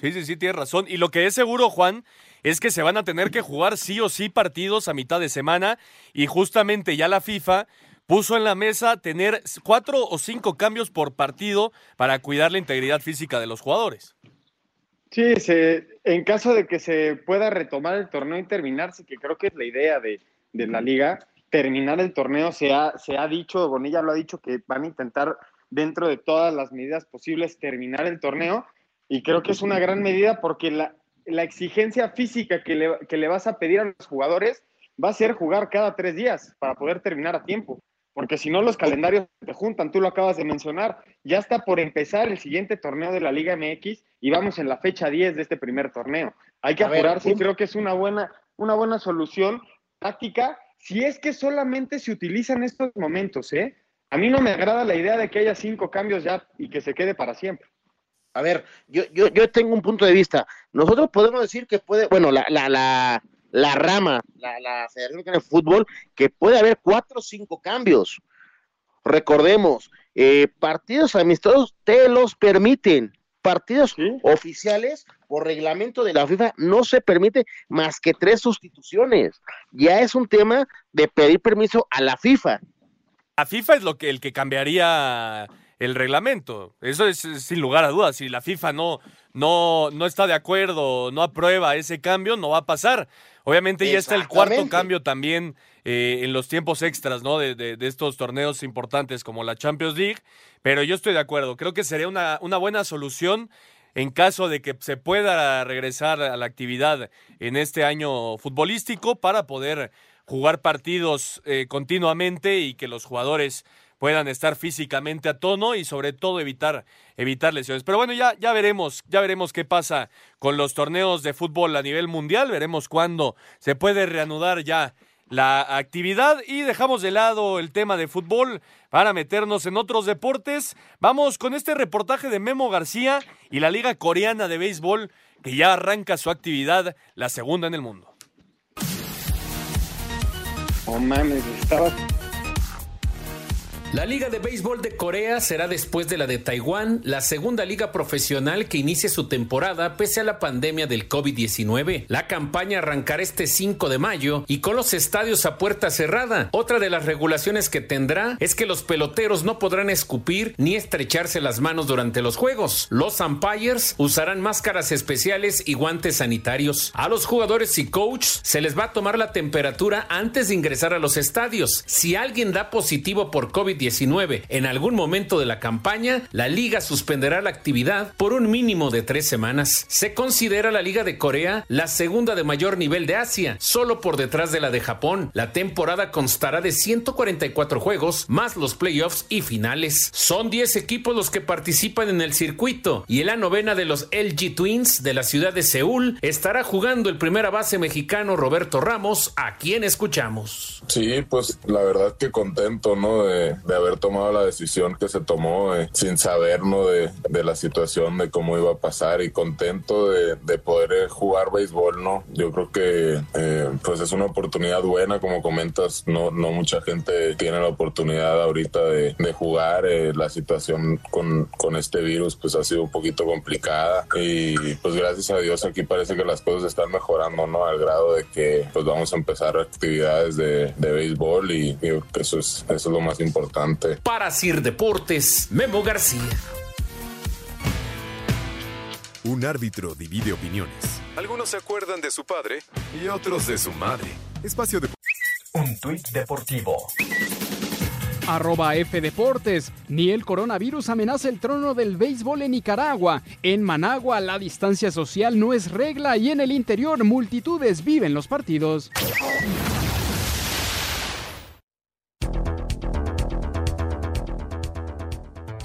Sí, sí, sí, tienes razón. Y lo que es seguro, Juan, es que se van a tener que jugar sí o sí partidos a mitad de semana. Y justamente ya la FIFA puso en la mesa tener cuatro o cinco cambios por partido para cuidar la integridad física de los jugadores. Sí, se, en caso de que se pueda retomar el torneo y terminarse, que creo que es la idea de, de la liga, terminar el torneo, se ha, se ha dicho, Bonilla lo ha dicho, que van a intentar dentro de todas las medidas posibles terminar el torneo y creo que es una gran medida porque la, la exigencia física que le, que le vas a pedir a los jugadores va a ser jugar cada tres días para poder terminar a tiempo. Porque si no, los calendarios te juntan, tú lo acabas de mencionar. Ya está por empezar el siguiente torneo de la Liga MX y vamos en la fecha 10 de este primer torneo. Hay que A ver, apurarse y un- creo que es una buena, una buena solución táctica si es que solamente se utilizan estos momentos. ¿eh? A mí no me agrada la idea de que haya cinco cambios ya y que se quede para siempre. A ver, yo, yo, yo tengo un punto de vista. Nosotros podemos decir que puede, bueno, la, la, la, la rama, la, la Federación Mexicana de Fútbol, que puede haber cuatro o cinco cambios. Recordemos, eh, partidos amistosos te los permiten. Partidos oficiales, por reglamento de la FIFA, no se permite más que tres sustituciones. Ya es un tema de pedir permiso a la FIFA. La FIFA es lo que el que cambiaría el reglamento. Eso es sin lugar a dudas. Si la FIFA no, no, no está de acuerdo, no aprueba ese cambio, no va a pasar. Obviamente ya está el cuarto cambio también eh, en los tiempos extras, ¿no? De, de- de estos torneos importantes como la Champions League. Pero yo estoy de acuerdo. Creo que sería una, una buena solución en caso de que se pueda regresar a la actividad en este año futbolístico para poder jugar partidos eh, continuamente y que los jugadores puedan estar físicamente a tono y sobre todo evitar, evitar lesiones. Pero bueno, ya, ya veremos, ya veremos qué pasa con los torneos de fútbol a nivel mundial, veremos cuándo se puede reanudar ya la actividad y dejamos de lado el tema de fútbol para meternos en otros deportes. Vamos con este reportaje de Memo García y la Liga Coreana de Béisbol que ya arranca su actividad, la segunda en el mundo. Oh mames, estaba La Liga de Béisbol de Corea será después de la de Taiwán, la segunda liga profesional que inicie su temporada pese a la pandemia del COVID-19. La campaña arrancará este 5 de mayo y con los estadios a puerta cerrada. Otra de las regulaciones que tendrá es que los peloteros no podrán escupir ni estrecharse las manos durante los juegos. Los umpires usarán máscaras especiales y guantes sanitarios. A los jugadores y coaches se les va a tomar la temperatura antes de ingresar a los estadios. Si alguien da positivo por COVID-19 en algún momento de la campaña, la liga suspenderá la actividad por un mínimo de tres semanas. Se considera la Liga de Corea la segunda de mayor nivel de Asia, solo por detrás de la de Japón. La temporada constará de 144 juegos, más los playoffs y finales. Son 10 equipos los que participan en el circuito y en la novena de los LG Twins de la ciudad de Seúl estará jugando el primera base mexicano Roberto Ramos, a quien escuchamos. Sí, pues la verdad que contento, ¿no? De haber tomado la decisión que se tomó eh, sin saber ¿no? de, de, la situación, de cómo iba a pasar y contento de, de poder eh, jugar béisbol, ¿no? Yo creo que eh, pues es una oportunidad buena, como comentas, no, no mucha gente tiene la oportunidad ahorita de, de jugar, eh, la situación con, con este virus pues ha sido un poquito complicada y pues gracias a Dios aquí parece que las cosas están mejorando, ¿no? Al grado de que pues vamos a empezar actividades de, de béisbol y, y eso es, eso es lo más importante. Para Sir Deportes, Memo García. Un árbitro divide opiniones. Algunos se acuerdan de su padre y otros de su madre. Espacio de... Un tuit deportivo. Arroba F Deportes. Ni el coronavirus amenaza el trono del béisbol en Nicaragua. En Managua la distancia social no es regla y en el interior multitudes viven los partidos.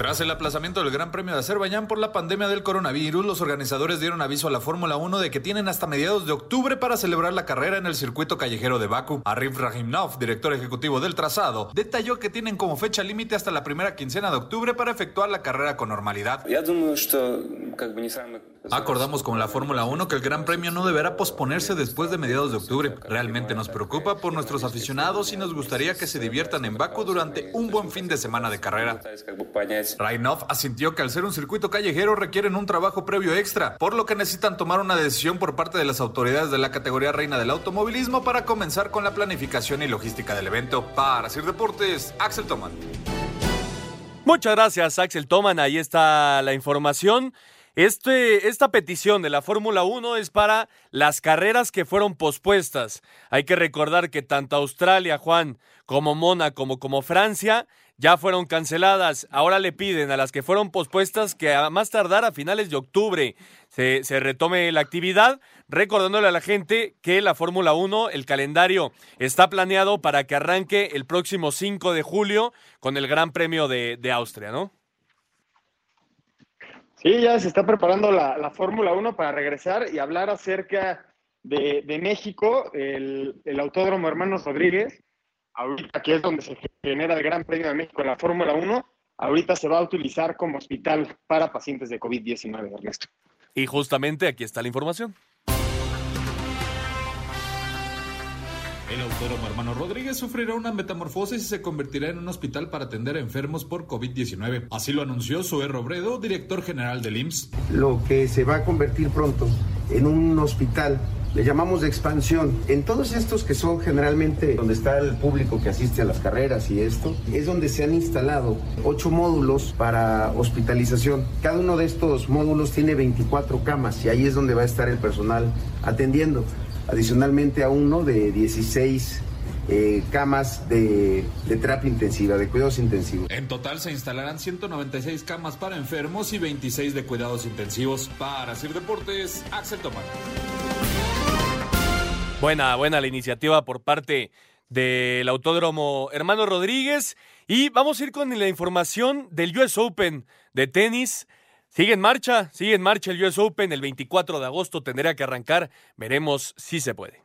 Tras el aplazamiento del Gran Premio de Azerbaiyán por la pandemia del coronavirus, los organizadores dieron aviso a la Fórmula 1 de que tienen hasta mediados de octubre para celebrar la carrera en el circuito callejero de Baku. Arif Rahimnov, director ejecutivo del trazado, detalló que tienen como fecha límite hasta la primera quincena de octubre para efectuar la carrera con normalidad. Acordamos con la Fórmula 1 que el Gran Premio no deberá posponerse después de mediados de octubre. Realmente nos preocupa por nuestros aficionados y nos gustaría que se diviertan en Baku durante un buen fin de semana de carrera. Rainov asintió que al ser un circuito callejero requieren un trabajo previo extra, por lo que necesitan tomar una decisión por parte de las autoridades de la categoría reina del automovilismo para comenzar con la planificación y logística del evento. Para Sir Deportes, Axel Toman. Muchas gracias, Axel Toman. Ahí está la información. Este, esta petición de la Fórmula 1 es para las carreras que fueron pospuestas. Hay que recordar que tanto Australia, Juan, como Mónaco, como, como Francia, ya fueron canceladas. Ahora le piden a las que fueron pospuestas que a más tardar a finales de octubre se, se retome la actividad, recordándole a la gente que la Fórmula 1, el calendario está planeado para que arranque el próximo 5 de julio con el Gran Premio de, de Austria, ¿no? Sí, ya se está preparando la, la Fórmula 1 para regresar y hablar acerca de, de México, el, el, Autódromo Hermanos Rodríguez, ahorita que es donde se genera el Gran Premio de México en la Fórmula 1, ahorita se va a utilizar como hospital para pacientes de COVID-19, Ernesto. Y justamente aquí está la información. El autódromo hermano Rodríguez sufrirá una metamorfosis y se convertirá en un hospital para atender a enfermos por COVID-19. Así lo anunció Zoé Robredo, director general del IMSS. Lo que se va a convertir pronto en un hospital le llamamos de expansión. En todos estos que son generalmente donde está el público que asiste a las carreras y esto, es donde se han instalado ocho módulos para hospitalización. Cada uno de estos módulos tiene 24 camas y ahí es donde va a estar el personal atendiendo. Adicionalmente a uno de 16 eh, camas de, de, terapia intensiva, de cuidados intensivos. En total se instalarán 196 camas para enfermos y 26 de cuidados intensivos. Para Sir Deportes, Axel Tomás. Buena, buena la iniciativa por parte del Autódromo Hermano Rodríguez. Y vamos a ir con la información del US Open de tenis. Sigue en marcha, sigue en marcha el US Open. El 24 de agosto tendrá que arrancar. Veremos si se puede.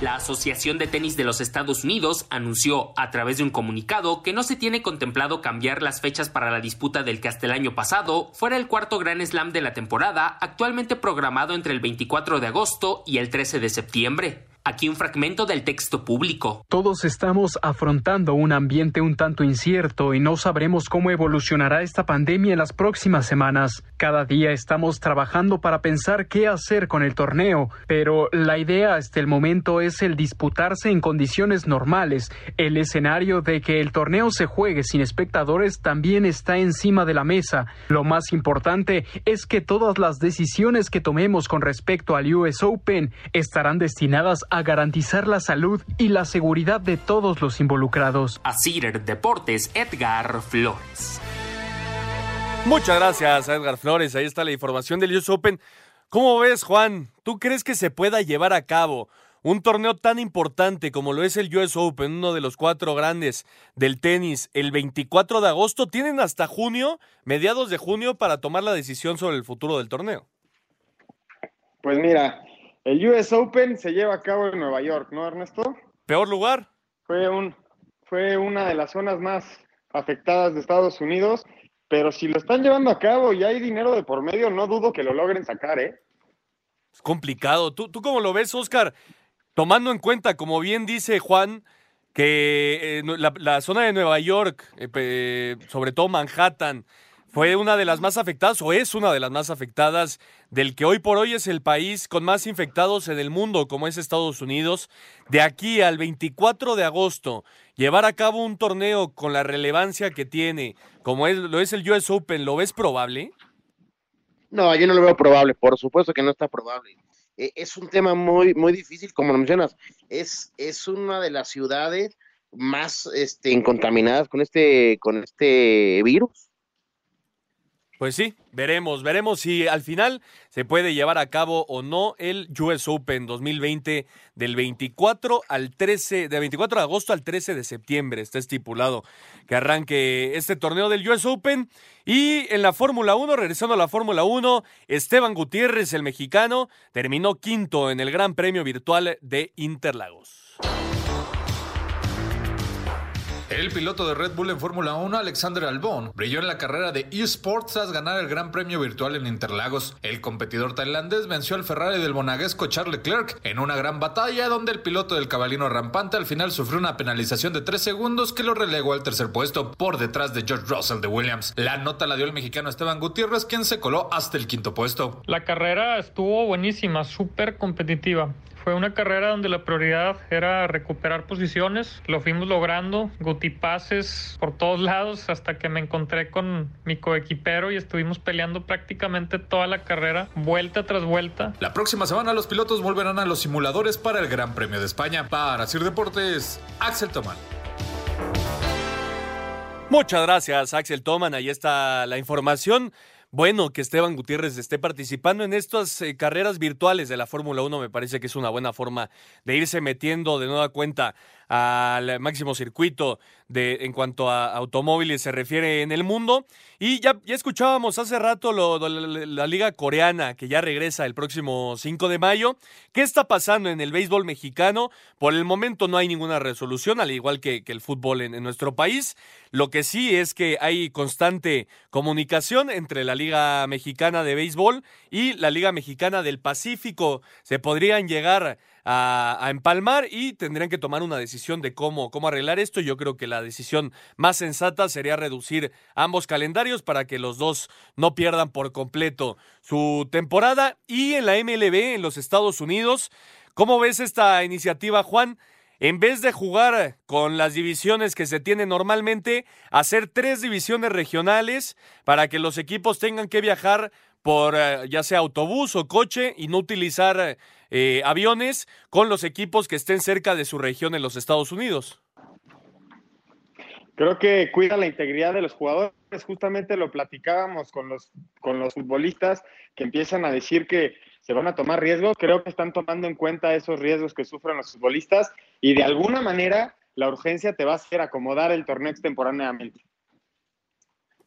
La Asociación de Tenis de los Estados Unidos anunció a través de un comunicado que no se tiene contemplado cambiar las fechas para la disputa del que hasta el año pasado fuera el cuarto Grand Slam de la temporada, actualmente programado entre el 24 de agosto y el 13 de septiembre. Aquí un fragmento del texto público. Todos estamos afrontando un ambiente un tanto incierto y no sabremos cómo evolucionará esta pandemia en las próximas semanas. Cada día estamos trabajando para pensar qué hacer con el torneo, pero la idea hasta el momento es el disputarse en condiciones normales. El escenario de que el torneo se juegue sin espectadores también está encima de la mesa. Lo más importante es que todas las decisiones que tomemos con respecto al US Open estarán destinadas a garantizar la salud y la seguridad de todos los involucrados. A Cider Deportes, Edgar Flores. Muchas gracias, Edgar Flores. Ahí está la información del US Open. ¿Cómo ves, Juan? ¿Tú crees que se pueda llevar a cabo un torneo tan importante como lo es el US Open, uno de los cuatro grandes del tenis, el 24 de agosto? Tienen hasta junio, mediados de junio, para tomar la decisión sobre el futuro del torneo. Pues mira, el US Open se lleva a cabo en Nueva York, ¿no, Ernesto? ¿Peor lugar? Fue un, fue una de las zonas más afectadas de Estados Unidos, pero si lo están llevando a cabo y hay dinero de por medio, no dudo que lo logren sacar, ¿eh? Es complicado. ¿Tú, tú cómo lo ves, Oscar? Tomando en cuenta, como bien dice Juan, que eh, la, la, zona de Nueva York, eh, sobre todo Manhattan, fue una de las más afectadas o es una de las más afectadas del que hoy por hoy es el país con más infectados en el mundo, como es Estados Unidos. De aquí al 24 de agosto, llevar a cabo un torneo con la relevancia que tiene, como es, lo es el US Open, ¿lo ves probable? No, yo no lo veo probable, por supuesto que no está probable. E, es un tema muy, muy difícil, como lo mencionas. Es, es una de las ciudades más este, contaminadas con este, con este virus pues sí, veremos, veremos si al final se puede llevar a cabo o no el US Open 2020 del 24 al 13, de 24 de agosto al 13 de septiembre, está estipulado que arranque este torneo del US Open. Y en la Fórmula 1, regresando a la Fórmula 1, Esteban Gutiérrez, el mexicano, terminó quinto en el Gran Premio Virtual de Interlagos. El piloto de Red Bull en Fórmula 1, Alexander Albon, brilló en la carrera de eSports tras ganar el Gran Premio Virtual en Interlagos. El competidor tailandés venció al Ferrari del monaguesco Charles Leclerc en una gran batalla donde el piloto del cabalino rampante al final sufrió una penalización de 3 segundos que lo relegó al tercer puesto por detrás de George Russell de Williams. La nota la dio el mexicano Esteban Gutiérrez, quien se coló hasta el quinto puesto. La carrera estuvo buenísima, súper competitiva. Fue una carrera donde la prioridad era recuperar posiciones, lo fuimos logrando, gutipases por todos lados hasta que me encontré con mi coequipero y estuvimos peleando prácticamente toda la carrera, vuelta tras vuelta. La próxima semana los pilotos volverán a los simuladores para el Gran Premio de España. Para Sir Deportes, Axel Tomán. Muchas gracias, Axel Toman. Ahí está la información bueno que Esteban Gutiérrez esté participando en estas eh, carreras virtuales de la Fórmula 1. Me parece que es una buena forma de irse metiendo de nueva cuenta al máximo circuito de, en cuanto a automóviles se refiere en el mundo. Y ya, escuchábamos hace rato lo, la, liga coreana que ya regresa el próximo 5 de mayo. ¿Qué está pasando en el béisbol mexicano? Por el momento no hay ninguna resolución, al igual que, que el fútbol en, en nuestro país. Lo que sí es que hay constante comunicación entre la Liga Mexicana de Béisbol y la Liga Mexicana del Pacífico. Se podrían llegar a, empalmar y tendrían que tomar una decisión de cómo, cómo arreglar esto. Yo creo que la decisión más sensata sería reducir ambos calendarios para que los dos no pierdan por completo su temporada. Y en la MLB, en los Estados Unidos, ¿cómo ves esta iniciativa, Juan? En vez de jugar con las divisiones que se tienen normalmente, hacer tres divisiones regionales para que los equipos tengan que viajar por uh, ya sea autobús o coche y no utilizar eh, aviones con los equipos que estén cerca de su región en los Estados Unidos. Creo que cuida la integridad de los jugadores. Justamente lo platicábamos con los, con los futbolistas que empiezan a decir que se van a tomar riesgos. Creo que están tomando en cuenta esos riesgos que sufren los futbolistas y de alguna manera la urgencia te va a hacer acomodar el torneo extemporáneamente.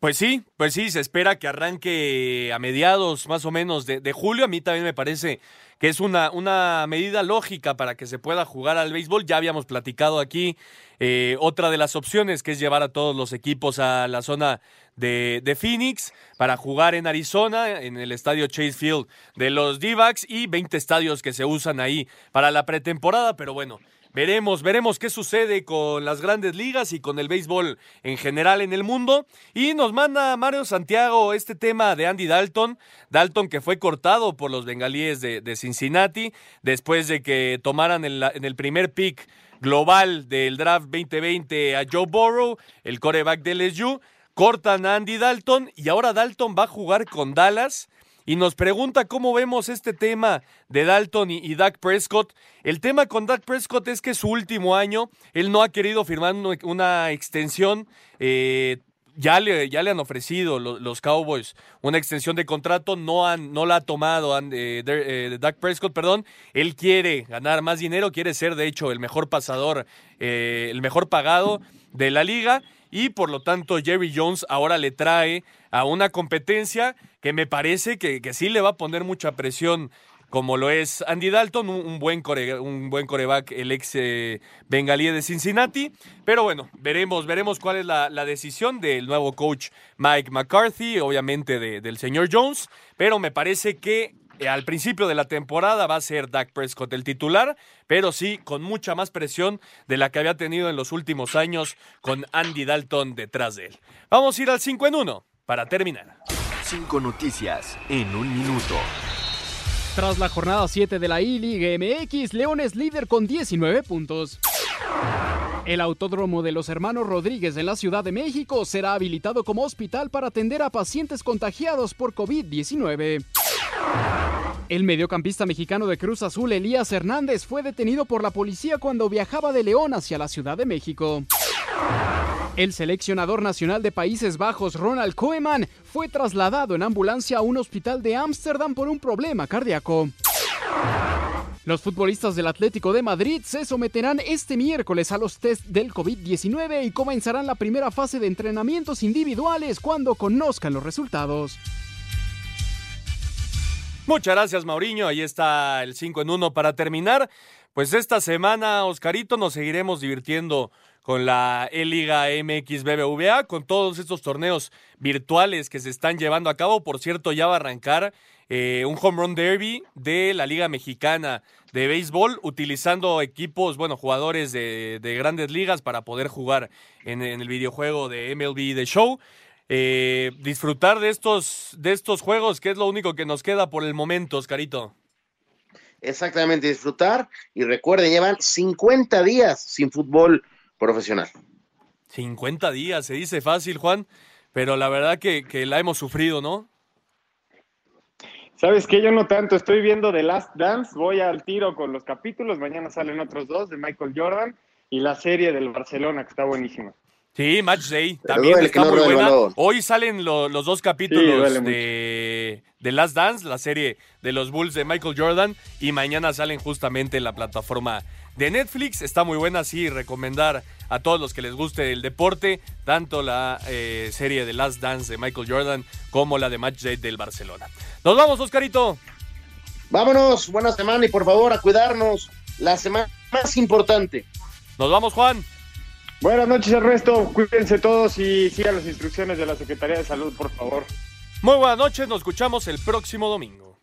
Pues sí, pues sí, se espera que arranque a mediados más o menos de, de, julio. A mí también me parece que es una, una medida lógica para que se pueda jugar al béisbol. Ya habíamos platicado aquí eh, otra de las opciones, que es llevar a todos los equipos a la zona de, de Phoenix para jugar en Arizona, en el estadio Chase Field de los d y 20 estadios que se usan ahí para la pretemporada. Pero bueno, Veremos, veremos qué sucede con las grandes ligas y con el béisbol en general en el mundo. Y nos manda Mario Santiago este tema de Andy Dalton. Dalton que fue cortado por los bengalíes de, Cincinnati después de que tomaran en el primer pick global del draft 2020 a Joe Burrow, el coreback de LSU. Cortan a Andy Dalton y ahora Dalton va a jugar con Dallas y nos pregunta cómo vemos este tema de Dalton y, y, Dak Prescott. El tema con Dak Prescott es que su último año, él no ha querido firmar una extensión. Eh, ya le, ya le han ofrecido los, Cowboys una extensión de contrato, no, han, no la ha tomado eh, de, eh, Dak Prescott, perdón. Él quiere ganar más dinero, quiere ser de hecho el mejor pasador, eh, el mejor pagado de la liga y por lo tanto Jerry Jones ahora le trae a una competencia que me parece que, que sí le va a poner mucha presión como lo es Andy Dalton, un, buen, core, un buen coreback, el ex eh, bengalí de Cincinnati. Pero bueno, veremos, veremos cuál es la, decisión del nuevo coach Mike McCarthy, obviamente del señor Jones. Pero me parece que eh, al principio de la temporada va a ser Dak Prescott el titular, pero sí con mucha más presión de la que había tenido en los últimos años con Andy Dalton detrás de él. Vamos a ir al 5 en 1 para terminar. Cinco noticias en un minuto. Tras la jornada 7 de la I-League MX, León es líder con 19 puntos. El autódromo de los hermanos Rodríguez en la Ciudad de México será habilitado como hospital para atender a pacientes contagiados por COVID-19. El mediocampista mexicano de Cruz Azul, Elías Hernández, fue detenido por la policía cuando viajaba de León hacia la Ciudad de México. El seleccionador nacional de Países Bajos, Ronald Koeman, fue trasladado en ambulancia a un hospital de Ámsterdam por un problema cardíaco. Los futbolistas del Atlético de Madrid se someterán este miércoles a los test del COVID-19 y comenzarán la primera fase de entrenamientos individuales cuando conozcan los resultados. Muchas gracias, Mauriño. Ahí está el 5 en 1 para terminar. Pues esta semana, Oscarito, nos seguiremos divirtiendo con la E-Liga MX BBVA, con todos estos torneos virtuales que se están llevando a cabo. Por cierto, ya va a arrancar eh, un home run derby de la Liga Mexicana de Béisbol, utilizando equipos, bueno, jugadores de, grandes ligas para poder jugar en, el videojuego de MLB The Show. Eh, disfrutar de estos, de estos juegos, que es lo único que nos queda por el momento, Oscarito. Exactamente, disfrutar. Y recuerden, llevan 50 días sin fútbol profesional. 50 días, se dice fácil, Juan, pero la verdad que, la hemos sufrido, ¿no? ¿Sabes qué? Yo no tanto, estoy viendo The Last Dance, voy al tiro con los capítulos, mañana salen otros dos de Michael Jordan y la serie del Barcelona, que está buenísima. Sí, Match Day, también está muy buena. Hoy salen los dos capítulos de, de Last Dance, la serie de los Bulls de Michael Jordan, y mañana salen justamente en la plataforma de Netflix. Está muy buena, sí, recomendar a todos los que les guste el deporte, tanto la eh, serie de Last Dance de Michael Jordan como la de Match Day del Barcelona. Nos vamos, Oscarito. Vámonos, buena semana y por favor a cuidarnos. La semana más importante. Nos vamos, Juan. Buenas noches, Ernesto. Cuídense todos y sigan las instrucciones de la Secretaría de Salud, por favor. Muy buenas noches, nos escuchamos el próximo domingo.